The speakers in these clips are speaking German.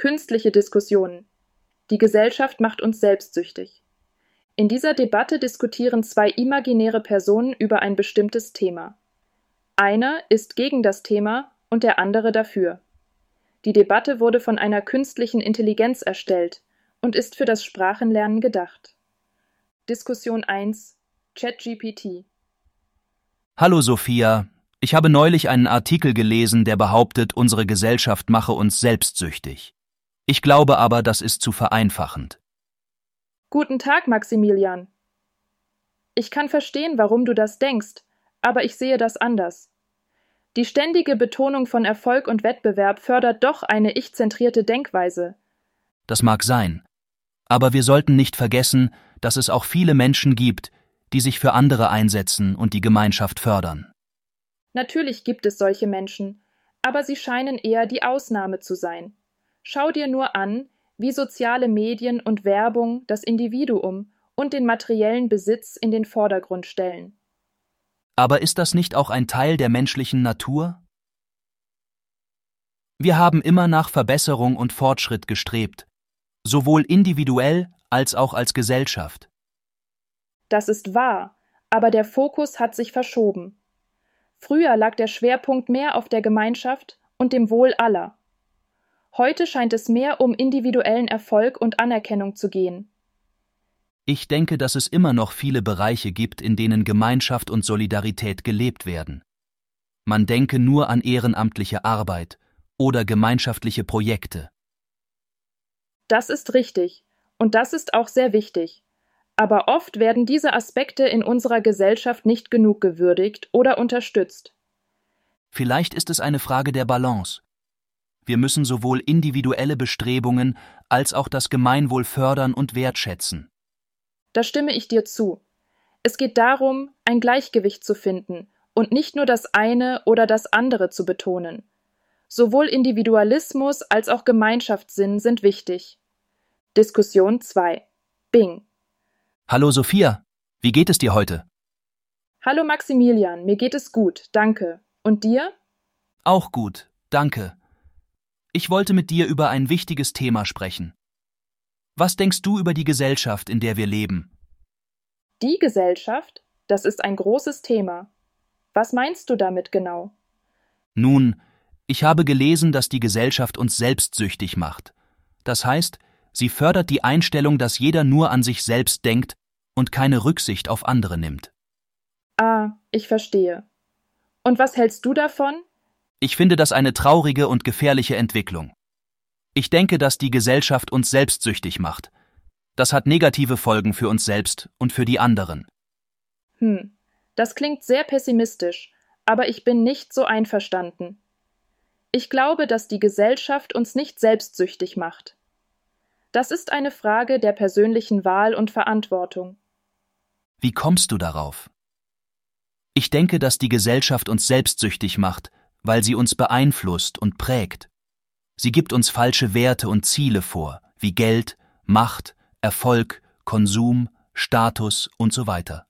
Künstliche Diskussionen. Die Gesellschaft macht uns selbstsüchtig. In dieser Debatte diskutieren zwei imaginäre Personen über ein bestimmtes Thema. Einer ist gegen das Thema und der andere dafür. Die Debatte wurde von einer künstlichen Intelligenz erstellt und ist für das Sprachenlernen gedacht. Diskussion 1 ChatGPT Hallo Sophia, ich habe neulich einen Artikel gelesen, der behauptet, unsere Gesellschaft mache uns selbstsüchtig. Ich glaube aber, das ist zu vereinfachend. Guten Tag, Maximilian. Ich kann verstehen, warum du das denkst, aber ich sehe das anders. Die ständige Betonung von Erfolg und Wettbewerb fördert doch eine ich-zentrierte Denkweise. Das mag sein. Aber wir sollten nicht vergessen, dass es auch viele Menschen gibt, die sich für andere einsetzen und die Gemeinschaft fördern. Natürlich gibt es solche Menschen, aber sie scheinen eher die Ausnahme zu sein. Schau dir nur an, wie soziale Medien und Werbung das Individuum und den materiellen Besitz in den Vordergrund stellen. Aber ist das nicht auch ein Teil der menschlichen Natur? Wir haben immer nach Verbesserung und Fortschritt gestrebt, sowohl individuell als auch als Gesellschaft. Das ist wahr, aber der Fokus hat sich verschoben. Früher lag der Schwerpunkt mehr auf der Gemeinschaft und dem Wohl aller. Heute scheint es mehr um individuellen Erfolg und Anerkennung zu gehen. Ich denke, dass es immer noch viele Bereiche gibt, in denen Gemeinschaft und Solidarität gelebt werden. Man denke nur an ehrenamtliche Arbeit oder gemeinschaftliche Projekte. Das ist richtig, und das ist auch sehr wichtig. Aber oft werden diese Aspekte in unserer Gesellschaft nicht genug gewürdigt oder unterstützt. Vielleicht ist es eine Frage der Balance. Wir müssen sowohl individuelle Bestrebungen als auch das Gemeinwohl fördern und wertschätzen. Da stimme ich dir zu. Es geht darum, ein Gleichgewicht zu finden und nicht nur das eine oder das andere zu betonen. Sowohl Individualismus als auch Gemeinschaftssinn sind wichtig. Diskussion 2 Bing Hallo Sophia, wie geht es dir heute? Hallo Maximilian, mir geht es gut, danke. Und dir? Auch gut, danke. Ich wollte mit dir über ein wichtiges Thema sprechen. Was denkst du über die Gesellschaft, in der wir leben? Die Gesellschaft? Das ist ein großes Thema. Was meinst du damit genau? Nun, ich habe gelesen, dass die Gesellschaft uns selbstsüchtig macht. Das heißt, sie fördert die Einstellung, dass jeder nur an sich selbst denkt und keine Rücksicht auf andere nimmt. Ah, ich verstehe. Und was hältst du davon? Ich finde das eine traurige und gefährliche Entwicklung. Ich denke, dass die Gesellschaft uns selbstsüchtig macht. Das hat negative Folgen für uns selbst und für die anderen. Hm, das klingt sehr pessimistisch, aber ich bin nicht so einverstanden. Ich glaube, dass die Gesellschaft uns nicht selbstsüchtig macht. Das ist eine Frage der persönlichen Wahl und Verantwortung. Wie kommst du darauf? Ich denke, dass die Gesellschaft uns selbstsüchtig macht, weil sie uns beeinflusst und prägt. Sie gibt uns falsche Werte und Ziele vor, wie Geld, Macht, Erfolg, Konsum, Status und so weiter.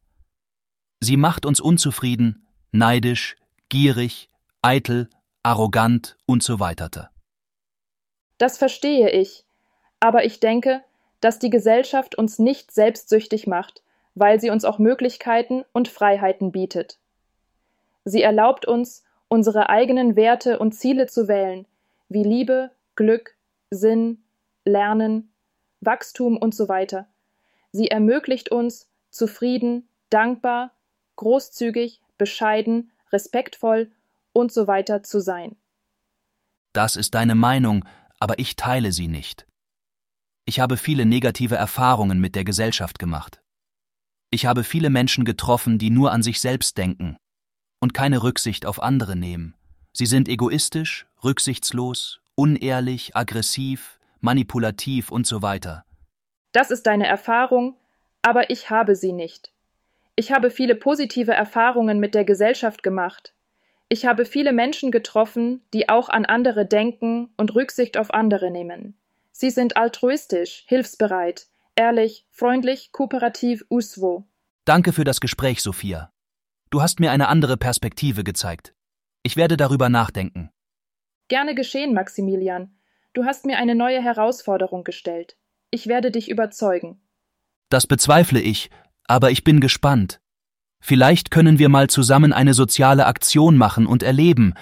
Sie macht uns unzufrieden, neidisch, gierig, eitel, arrogant und so weiter. Das verstehe ich, aber ich denke, dass die Gesellschaft uns nicht selbstsüchtig macht, weil sie uns auch Möglichkeiten und Freiheiten bietet. Sie erlaubt uns, unsere eigenen Werte und Ziele zu wählen, wie Liebe, Glück, Sinn, Lernen, Wachstum und so weiter. Sie ermöglicht uns, zufrieden, dankbar, großzügig, bescheiden, respektvoll und so weiter zu sein. Das ist deine Meinung, aber ich teile sie nicht. Ich habe viele negative Erfahrungen mit der Gesellschaft gemacht. Ich habe viele Menschen getroffen, die nur an sich selbst denken und keine Rücksicht auf andere nehmen. Sie sind egoistisch, rücksichtslos, unehrlich, aggressiv, manipulativ und so weiter. Das ist deine Erfahrung, aber ich habe sie nicht. Ich habe viele positive Erfahrungen mit der Gesellschaft gemacht. Ich habe viele Menschen getroffen, die auch an andere denken und Rücksicht auf andere nehmen. Sie sind altruistisch, hilfsbereit, ehrlich, freundlich, kooperativ, uswo. Danke für das Gespräch, Sophia. Du hast mir eine andere Perspektive gezeigt. Ich werde darüber nachdenken. Gerne geschehen, Maximilian. Du hast mir eine neue Herausforderung gestellt. Ich werde dich überzeugen. Das bezweifle ich, aber ich bin gespannt. Vielleicht können wir mal zusammen eine soziale Aktion machen und erleben.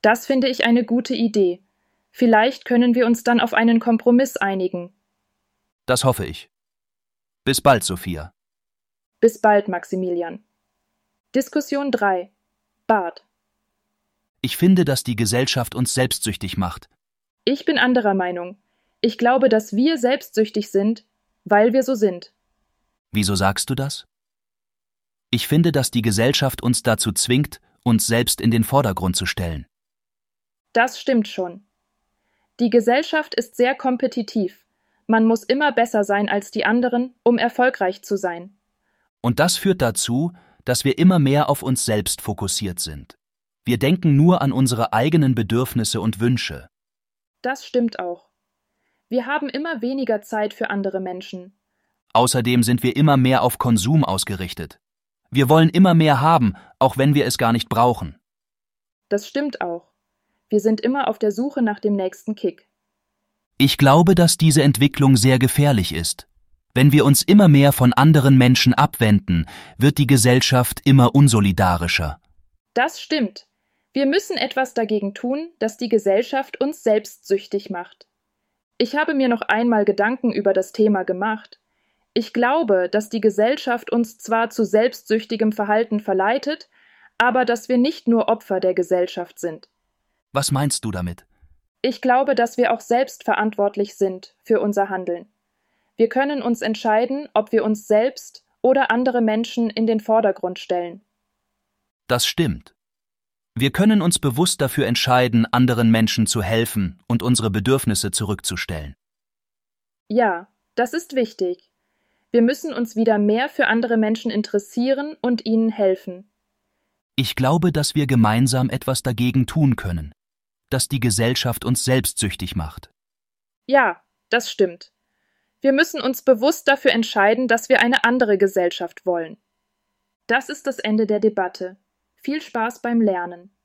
Das finde ich eine gute Idee. Vielleicht können wir uns dann auf einen Kompromiss einigen. Das hoffe ich. Bis bald, Sophia. Bis bald, Maximilian. Diskussion 3. Bart. Ich finde, dass die Gesellschaft uns selbstsüchtig macht. Ich bin anderer Meinung. Ich glaube, dass wir selbstsüchtig sind, weil wir so sind. Wieso sagst du das? Ich finde, dass die Gesellschaft uns dazu zwingt, uns selbst in den Vordergrund zu stellen. Das stimmt schon. Die Gesellschaft ist sehr kompetitiv. Man muss immer besser sein als die anderen, um erfolgreich zu sein. Und das führt dazu, dass wir immer mehr auf uns selbst fokussiert sind. Wir denken nur an unsere eigenen Bedürfnisse und Wünsche. Das stimmt auch. Wir haben immer weniger Zeit für andere Menschen. Außerdem sind wir immer mehr auf Konsum ausgerichtet. Wir wollen immer mehr haben, auch wenn wir es gar nicht brauchen. Das stimmt auch. Wir sind immer auf der Suche nach dem nächsten Kick. Ich glaube, dass diese Entwicklung sehr gefährlich ist. Wenn wir uns immer mehr von anderen Menschen abwenden, wird die Gesellschaft immer unsolidarischer. Das stimmt. Wir müssen etwas dagegen tun, dass die Gesellschaft uns selbstsüchtig macht. Ich habe mir noch einmal Gedanken über das Thema gemacht. Ich glaube, dass die Gesellschaft uns zwar zu selbstsüchtigem Verhalten verleitet, aber dass wir nicht nur Opfer der Gesellschaft sind. Was meinst du damit? Ich glaube, dass wir auch selbst verantwortlich sind für unser Handeln. Wir können uns entscheiden, ob wir uns selbst oder andere Menschen in den Vordergrund stellen. Das stimmt. Wir können uns bewusst dafür entscheiden, anderen Menschen zu helfen und unsere Bedürfnisse zurückzustellen. Ja, das ist wichtig. Wir müssen uns wieder mehr für andere Menschen interessieren und ihnen helfen. Ich glaube, dass wir gemeinsam etwas dagegen tun können, dass die Gesellschaft uns selbstsüchtig macht. Ja, das stimmt. Wir müssen uns bewusst dafür entscheiden, dass wir eine andere Gesellschaft wollen. Das ist das Ende der Debatte. Viel Spaß beim Lernen.